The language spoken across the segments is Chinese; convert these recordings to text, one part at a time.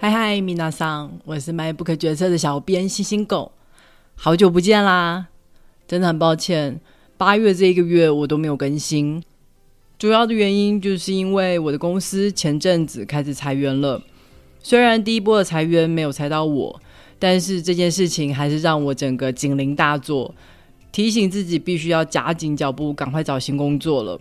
嗨嗨，米娜桑，我是卖不可决策的小编星星狗，好久不见啦！真的很抱歉，八月这一个月我都没有更新，主要的原因就是因为我的公司前阵子开始裁员了。虽然第一波的裁员没有裁到我，但是这件事情还是让我整个警铃大作，提醒自己必须要加紧脚步，赶快找新工作了。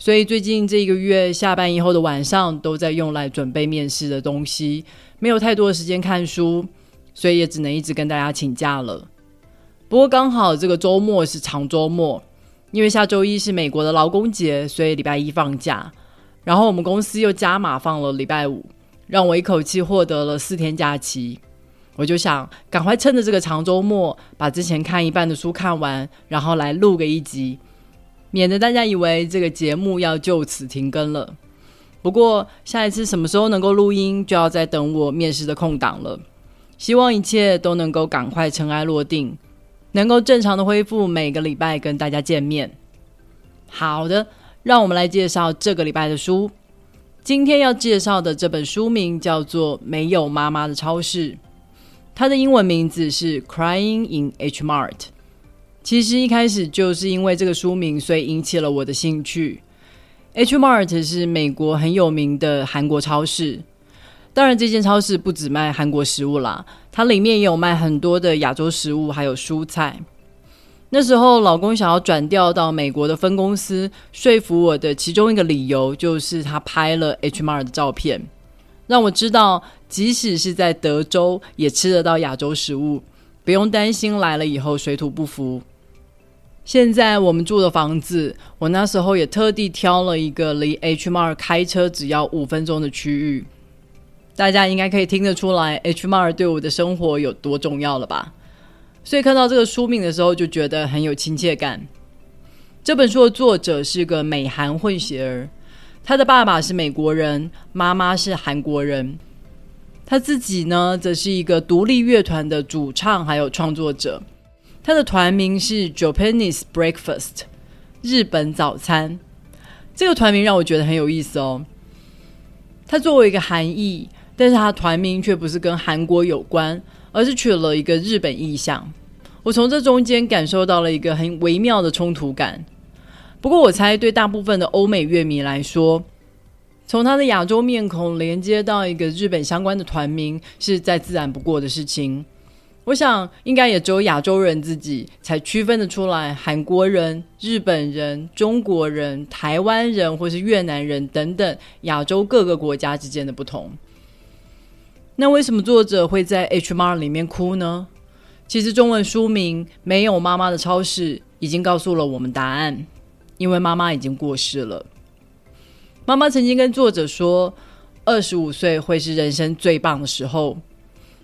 所以最近这一个月下班以后的晚上，都在用来准备面试的东西，没有太多的时间看书，所以也只能一直跟大家请假了。不过刚好这个周末是长周末，因为下周一是美国的劳工节，所以礼拜一放假。然后我们公司又加码放了礼拜五，让我一口气获得了四天假期。我就想赶快趁着这个长周末，把之前看一半的书看完，然后来录个一集。免得大家以为这个节目要就此停更了。不过下一次什么时候能够录音，就要再等我面试的空档了。希望一切都能够赶快尘埃落定，能够正常的恢复每个礼拜跟大家见面。好的，让我们来介绍这个礼拜的书。今天要介绍的这本书名叫做《没有妈妈的超市》，它的英文名字是《Crying in H Mart》。其实一开始就是因为这个书名，所以引起了我的兴趣。H Mart 是美国很有名的韩国超市，当然这间超市不止卖韩国食物啦，它里面也有卖很多的亚洲食物，还有蔬菜。那时候老公想要转调到美国的分公司，说服我的其中一个理由就是他拍了 H Mart 的照片，让我知道即使是在德州也吃得到亚洲食物，不用担心来了以后水土不服。现在我们住的房子，我那时候也特地挑了一个离 Hmar 开车只要五分钟的区域。大家应该可以听得出来 Hmar 对我的生活有多重要了吧？所以看到这个书名的时候，就觉得很有亲切感。这本书的作者是个美韩混血儿，他的爸爸是美国人，妈妈是韩国人。他自己呢，则是一个独立乐团的主唱，还有创作者。他的团名是 Japanese Breakfast，日本早餐。这个团名让我觉得很有意思哦。它作为一个韩裔，但是它团名却不是跟韩国有关，而是取了一个日本意象。我从这中间感受到了一个很微妙的冲突感。不过我猜，对大部分的欧美乐迷来说，从他的亚洲面孔连接到一个日本相关的团名，是再自然不过的事情。我想，应该也只有亚洲人自己才区分得出来，韩国人、日本人、中国人、台湾人或是越南人等等亚洲各个国家之间的不同。那为什么作者会在 H M R 里面哭呢？其实中文书名《没有妈妈的超市》已经告诉了我们答案，因为妈妈已经过世了。妈妈曾经跟作者说，二十五岁会是人生最棒的时候。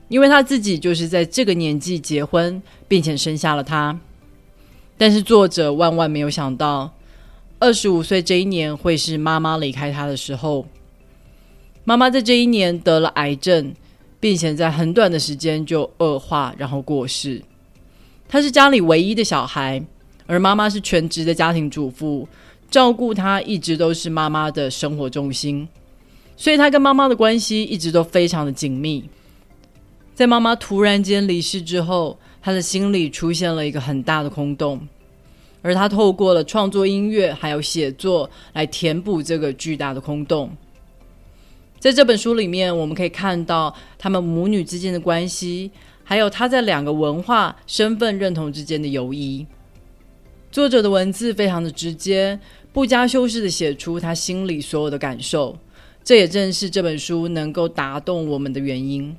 因为他自己就是在这个年纪结婚，并且生下了他。但是作者万万没有想到，二十五岁这一年会是妈妈离开他的时候。妈妈在这一年得了癌症，并且在很短的时间就恶化，然后过世。他是家里唯一的小孩，而妈妈是全职的家庭主妇，照顾他一直都是妈妈的生活重心，所以他跟妈妈的关系一直都非常的紧密。在妈妈突然间离世之后，他的心里出现了一个很大的空洞，而他透过了创作音乐还有写作来填补这个巨大的空洞。在这本书里面，我们可以看到他们母女之间的关系，还有他在两个文化身份认同之间的游移。作者的文字非常的直接，不加修饰的写出他心里所有的感受，这也正是这本书能够打动我们的原因。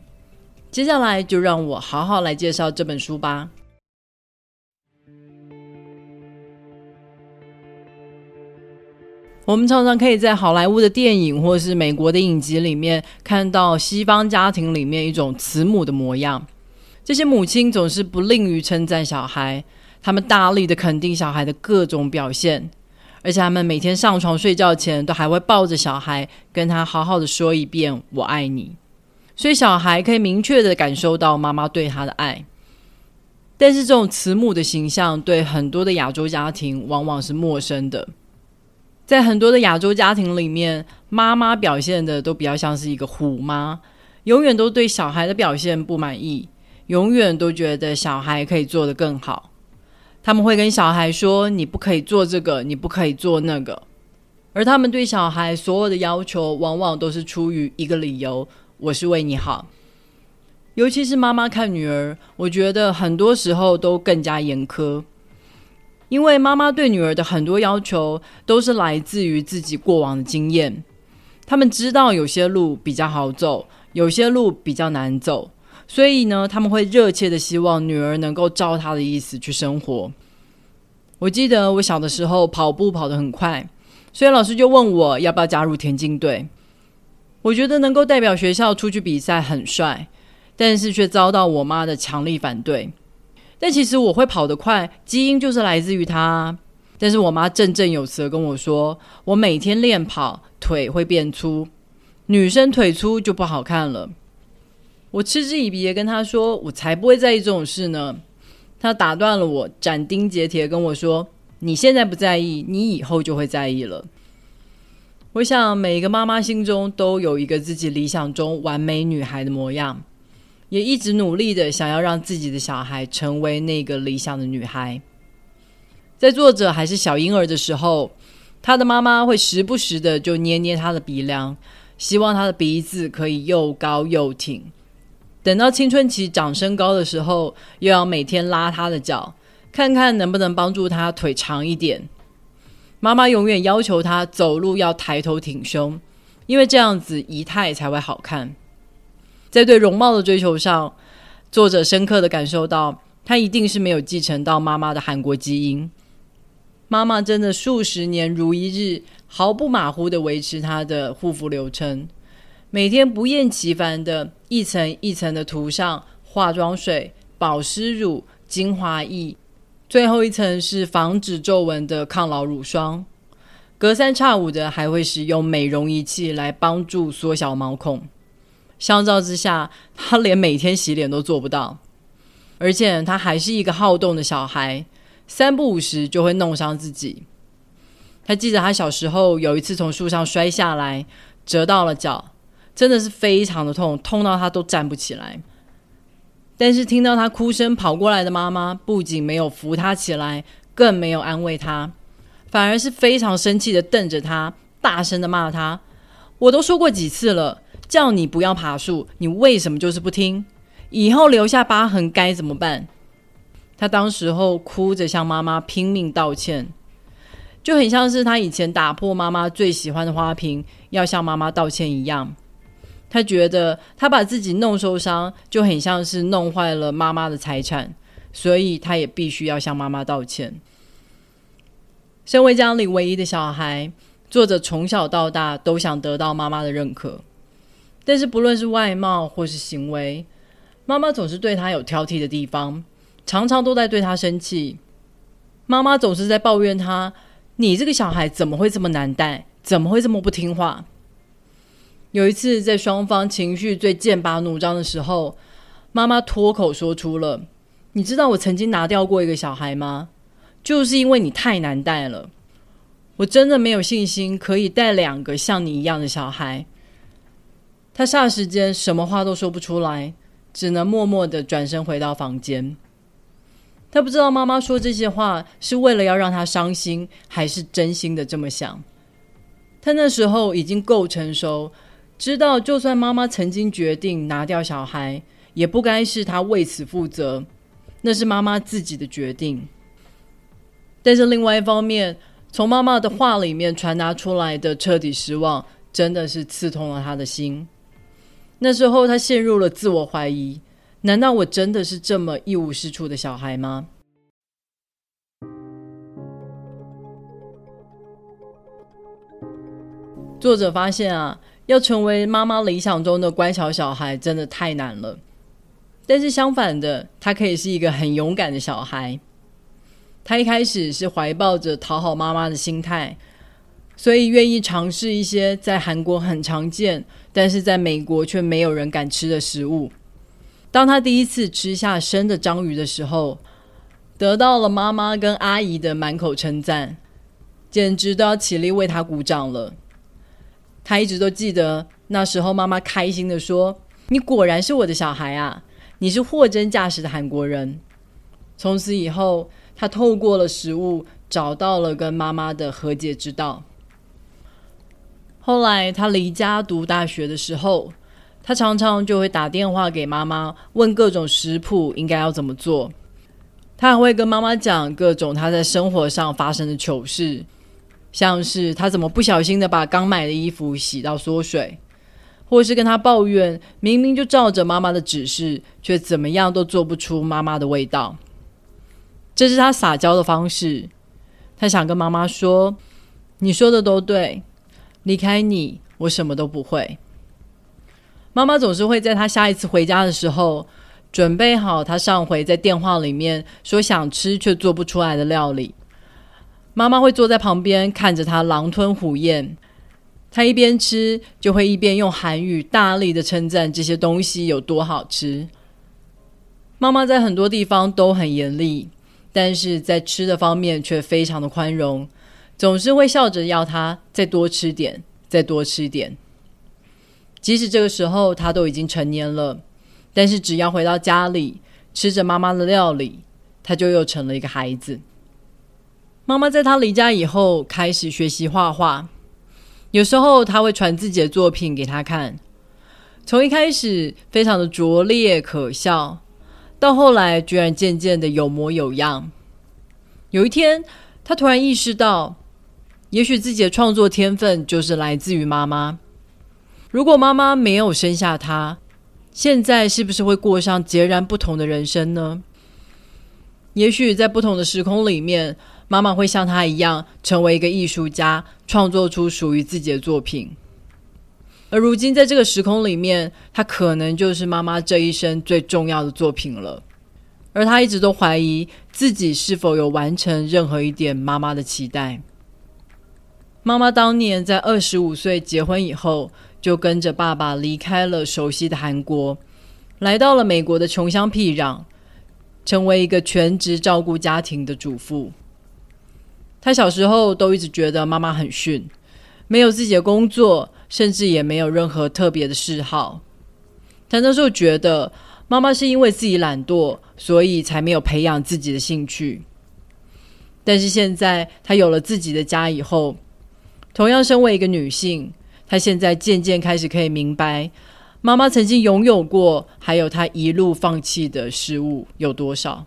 接下来就让我好好来介绍这本书吧。我们常常可以在好莱坞的电影或是美国的影集里面看到西方家庭里面一种慈母的模样。这些母亲总是不吝于称赞小孩，他们大力的肯定小孩的各种表现，而且他们每天上床睡觉前都还会抱着小孩，跟他好好的说一遍“我爱你”。所以小孩可以明确的感受到妈妈对他的爱，但是这种慈母的形象对很多的亚洲家庭往往是陌生的。在很多的亚洲家庭里面，妈妈表现的都比较像是一个虎妈，永远都对小孩的表现不满意，永远都觉得小孩可以做得更好。他们会跟小孩说：“你不可以做这个，你不可以做那个。”而他们对小孩所有的要求，往往都是出于一个理由：“我是为你好。”尤其是妈妈看女儿，我觉得很多时候都更加严苛。因为妈妈对女儿的很多要求都是来自于自己过往的经验，他们知道有些路比较好走，有些路比较难走，所以呢，他们会热切的希望女儿能够照她的意思去生活。我记得我小的时候跑步跑得很快，所以老师就问我要不要加入田径队。我觉得能够代表学校出去比赛很帅，但是却遭到我妈的强力反对。但其实我会跑得快，基因就是来自于他。但是我妈振振有词的跟我说，我每天练跑，腿会变粗，女生腿粗就不好看了。我嗤之以鼻的跟她说，我才不会在意这种事呢。她打断了我，斩钉截铁跟我说，你现在不在意，你以后就会在意了。我想每一个妈妈心中都有一个自己理想中完美女孩的模样。也一直努力的想要让自己的小孩成为那个理想的女孩。在作者还是小婴儿的时候，他的妈妈会时不时的就捏捏他的鼻梁，希望他的鼻子可以又高又挺。等到青春期长身高的时候，又要每天拉他的脚，看看能不能帮助他腿长一点。妈妈永远要求他走路要抬头挺胸，因为这样子仪态才会好看。在对容貌的追求上，作者深刻的感受到，他一定是没有继承到妈妈的韩国基因。妈妈真的数十年如一日，毫不马虎的维持她的护肤流程，每天不厌其烦的一层一层的涂上化妆水、保湿乳、精华液，最后一层是防止皱纹的抗老乳霜。隔三差五的还会使用美容仪器来帮助缩小毛孔。相较之下，他连每天洗脸都做不到，而且他还是一个好动的小孩，三不五时就会弄伤自己。他记得他小时候有一次从树上摔下来，折到了脚，真的是非常的痛，痛到他都站不起来。但是听到他哭声跑过来的妈妈，不仅没有扶他起来，更没有安慰他，反而是非常生气的瞪着他，大声的骂他：“我都说过几次了。”叫你不要爬树，你为什么就是不听？以后留下疤痕该怎么办？他当时候哭着向妈妈拼命道歉，就很像是他以前打破妈妈最喜欢的花瓶，要向妈妈道歉一样。他觉得他把自己弄受伤，就很像是弄坏了妈妈的财产，所以他也必须要向妈妈道歉。身为家里唯一的小孩，作者从小到大都想得到妈妈的认可。但是不论是外貌或是行为，妈妈总是对他有挑剔的地方，常常都在对他生气。妈妈总是在抱怨他：“你这个小孩怎么会这么难带？怎么会这么不听话？”有一次，在双方情绪最剑拔弩张的时候，妈妈脱口说出了：“你知道我曾经拿掉过一个小孩吗？就是因为你太难带了，我真的没有信心可以带两个像你一样的小孩。”他霎时间什么话都说不出来，只能默默的转身回到房间。他不知道妈妈说这些话是为了要让他伤心，还是真心的这么想。他那时候已经够成熟，知道就算妈妈曾经决定拿掉小孩，也不该是他为此负责，那是妈妈自己的决定。但是另外一方面，从妈妈的话里面传达出来的彻底失望，真的是刺痛了他的心。那时候，他陷入了自我怀疑：难道我真的是这么一无是处的小孩吗？作者发现啊，要成为妈妈理想中的乖巧小孩，真的太难了。但是相反的，他可以是一个很勇敢的小孩。他一开始是怀抱着讨好妈妈的心态。所以愿意尝试一些在韩国很常见，但是在美国却没有人敢吃的食物。当他第一次吃下生的章鱼的时候，得到了妈妈跟阿姨的满口称赞，简直都要起立为他鼓掌了。他一直都记得那时候妈妈开心的说：“你果然是我的小孩啊！你是货真价实的韩国人。”从此以后，他透过了食物找到了跟妈妈的和解之道。后来他离家读大学的时候，他常常就会打电话给妈妈，问各种食谱应该要怎么做。他还会跟妈妈讲各种他在生活上发生的糗事，像是他怎么不小心的把刚买的衣服洗到缩水，或是跟他抱怨明明就照着妈妈的指示，却怎么样都做不出妈妈的味道。这是他撒娇的方式。他想跟妈妈说：“你说的都对，离开你，我什么都不会。”妈妈总是会在他下一次回家的时候，准备好他上回在电话里面说想吃却做不出来的料理。妈妈会坐在旁边看着他狼吞虎咽，他一边吃就会一边用韩语大力的称赞这些东西有多好吃。妈妈在很多地方都很严厉。但是在吃的方面却非常的宽容，总是会笑着要他再多吃点，再多吃点。即使这个时候他都已经成年了，但是只要回到家里吃着妈妈的料理，他就又成了一个孩子。妈妈在他离家以后开始学习画画，有时候他会传自己的作品给他看，从一开始非常的拙劣可笑。到后来，居然渐渐的有模有样。有一天，他突然意识到，也许自己的创作天分就是来自于妈妈。如果妈妈没有生下他，现在是不是会过上截然不同的人生呢？也许在不同的时空里面，妈妈会像他一样，成为一个艺术家，创作出属于自己的作品。而如今，在这个时空里面，他可能就是妈妈这一生最重要的作品了。而他一直都怀疑自己是否有完成任何一点妈妈的期待。妈妈当年在二十五岁结婚以后，就跟着爸爸离开了熟悉的韩国，来到了美国的穷乡僻壤，成为一个全职照顾家庭的主妇。他小时候都一直觉得妈妈很逊，没有自己的工作。甚至也没有任何特别的嗜好。他那时候觉得妈妈是因为自己懒惰，所以才没有培养自己的兴趣。但是现在他有了自己的家以后，同样身为一个女性，她现在渐渐开始可以明白，妈妈曾经拥有过，还有她一路放弃的事物有多少。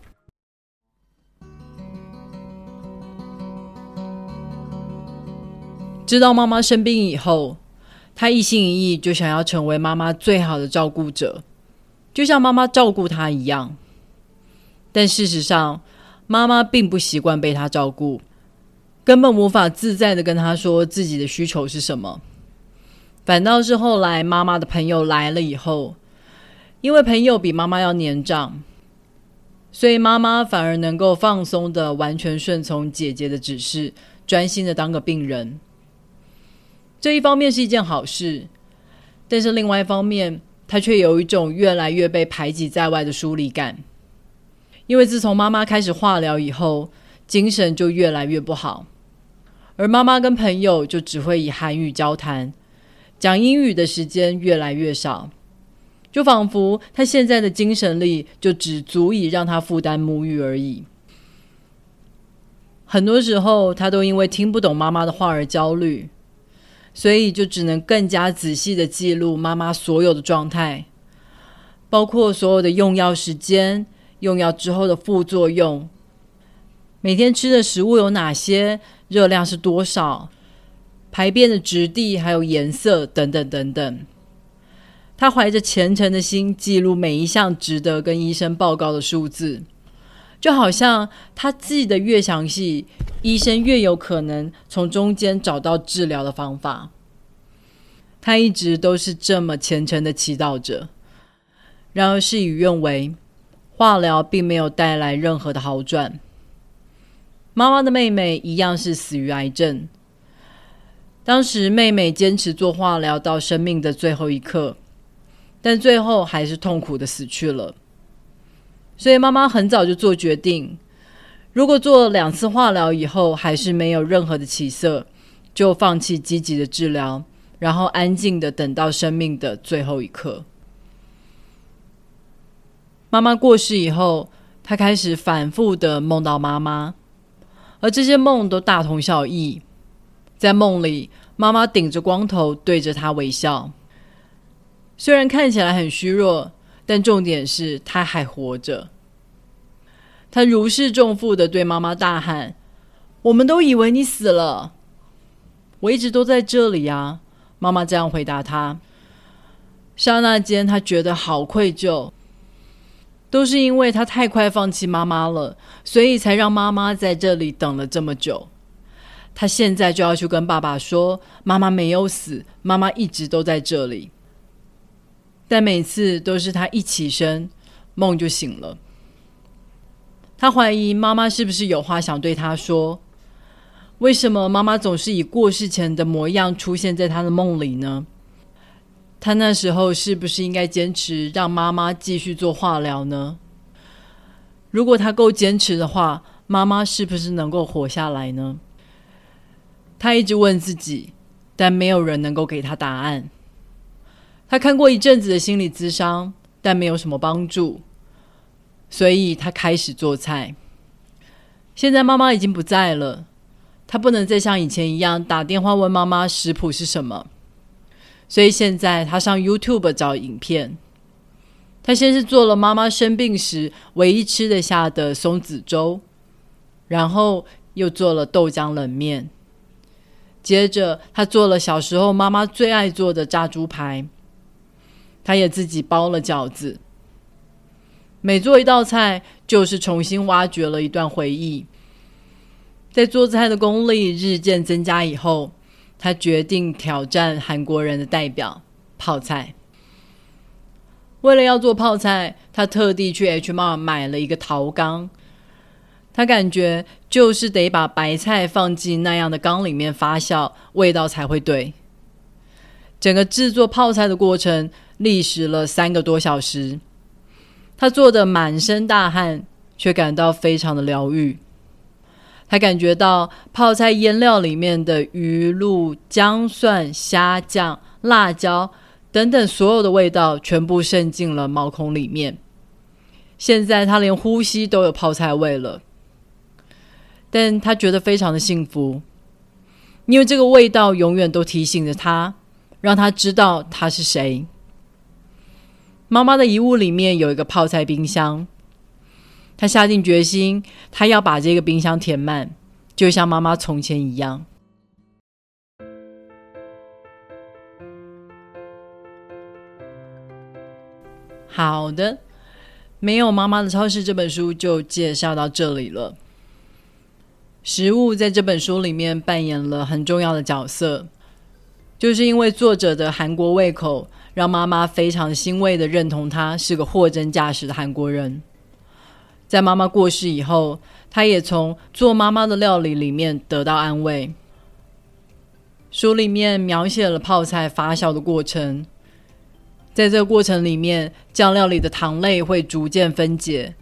知道妈妈生病以后。他一心一意就想要成为妈妈最好的照顾者，就像妈妈照顾他一样。但事实上，妈妈并不习惯被他照顾，根本无法自在的跟他说自己的需求是什么。反倒是后来妈妈的朋友来了以后，因为朋友比妈妈要年长，所以妈妈反而能够放松的完全顺从姐姐的指示，专心的当个病人。这一方面是一件好事，但是另外一方面，他却有一种越来越被排挤在外的疏离感。因为自从妈妈开始化疗以后，精神就越来越不好，而妈妈跟朋友就只会以韩语交谈，讲英语的时间越来越少，就仿佛他现在的精神力就只足以让他负担母语而已。很多时候，他都因为听不懂妈妈的话而焦虑。所以就只能更加仔细的记录妈妈所有的状态，包括所有的用药时间、用药之后的副作用、每天吃的食物有哪些、热量是多少、排便的质地还有颜色等等等等。他怀着虔诚的心记录每一项值得跟医生报告的数字，就好像他记得越详细。医生越有可能从中间找到治疗的方法。他一直都是这么虔诚的祈祷着。然而事与愿违，化疗并没有带来任何的好转。妈妈的妹妹一样是死于癌症。当时妹妹坚持做化疗到生命的最后一刻，但最后还是痛苦的死去了。所以妈妈很早就做决定。如果做了两次化疗以后还是没有任何的起色，就放弃积极的治疗，然后安静的等到生命的最后一刻。妈妈过世以后，他开始反复的梦到妈妈，而这些梦都大同小异。在梦里，妈妈顶着光头对着他微笑，虽然看起来很虚弱，但重点是他还活着。他如释重负的对妈妈大喊：“我们都以为你死了，我一直都在这里呀。”妈妈这样回答他。刹那间，他觉得好愧疚，都是因为他太快放弃妈妈了，所以才让妈妈在这里等了这么久。他现在就要去跟爸爸说，妈妈没有死，妈妈一直都在这里。但每次都是他一起身，梦就醒了。他怀疑妈妈是不是有话想对他说？为什么妈妈总是以过世前的模样出现在他的梦里呢？他那时候是不是应该坚持让妈妈继续做化疗呢？如果他够坚持的话，妈妈是不是能够活下来呢？他一直问自己，但没有人能够给他答案。他看过一阵子的心理咨商，但没有什么帮助，所以他开始做菜。现在妈妈已经不在了，他不能再像以前一样打电话问妈妈食谱是什么，所以现在他上 YouTube 找影片。他先是做了妈妈生病时唯一吃得下的松子粥，然后又做了豆浆冷面。接着，他做了小时候妈妈最爱做的炸猪排。他也自己包了饺子。每做一道菜，就是重新挖掘了一段回忆。在做菜的功力日渐增加以后，他决定挑战韩国人的代表——泡菜。为了要做泡菜，他特地去 H m a r 买了一个陶缸。他感觉就是得把白菜放进那样的缸里面发酵，味道才会对。整个制作泡菜的过程历时了三个多小时，他做的满身大汗，却感到非常的疗愈。他感觉到泡菜腌料里面的鱼露、姜、蒜、虾酱、辣椒等等所有的味道全部渗进了毛孔里面。现在他连呼吸都有泡菜味了。但他觉得非常的幸福，因为这个味道永远都提醒着他，让他知道他是谁。妈妈的遗物里面有一个泡菜冰箱，他下定决心，他要把这个冰箱填满，就像妈妈从前一样。好的，没有妈妈的超市这本书就介绍到这里了。食物在这本书里面扮演了很重要的角色，就是因为作者的韩国胃口，让妈妈非常欣慰的认同他是个货真价实的韩国人。在妈妈过世以后，他也从做妈妈的料理里面得到安慰。书里面描写了泡菜发酵的过程，在这个过程里面，酱料里的糖类会逐渐分解。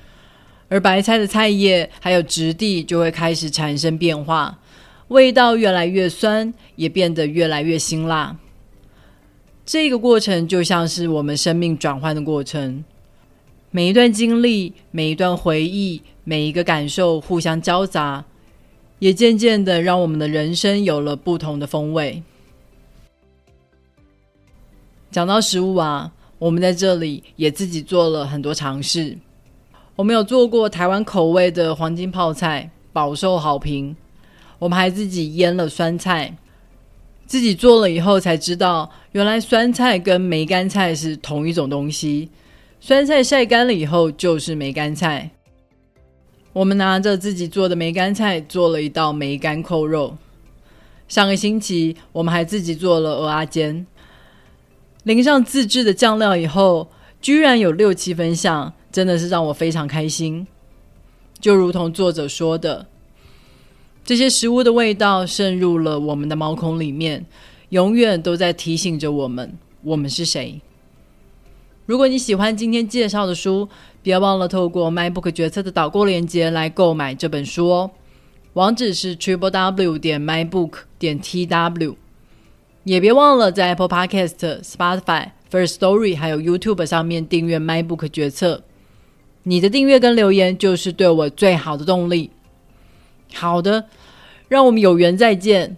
而白菜的菜叶还有质地就会开始产生变化，味道越来越酸，也变得越来越辛辣。这个过程就像是我们生命转换的过程，每一段经历、每一段回忆、每一个感受互相交杂，也渐渐的让我们的人生有了不同的风味。讲到食物啊，我们在这里也自己做了很多尝试。我们有做过台湾口味的黄金泡菜，饱受好评。我们还自己腌了酸菜，自己做了以后才知道，原来酸菜跟梅干菜是同一种东西。酸菜晒干了以后就是梅干菜。我们拿着自己做的梅干菜做了一道梅干扣肉。上个星期我们还自己做了鹅阿煎，淋上自制的酱料以后，居然有六七分像。真的是让我非常开心，就如同作者说的，这些食物的味道渗入了我们的毛孔里面，永远都在提醒着我们，我们是谁。如果你喜欢今天介绍的书，别忘了透过 MyBook 决策的导购链接来购买这本书哦。网址是 triple w 点 mybook 点 tw，也别忘了在 Apple Podcast、Spotify、First Story 还有 YouTube 上面订阅 MyBook 决策。你的订阅跟留言就是对我最好的动力。好的，让我们有缘再见。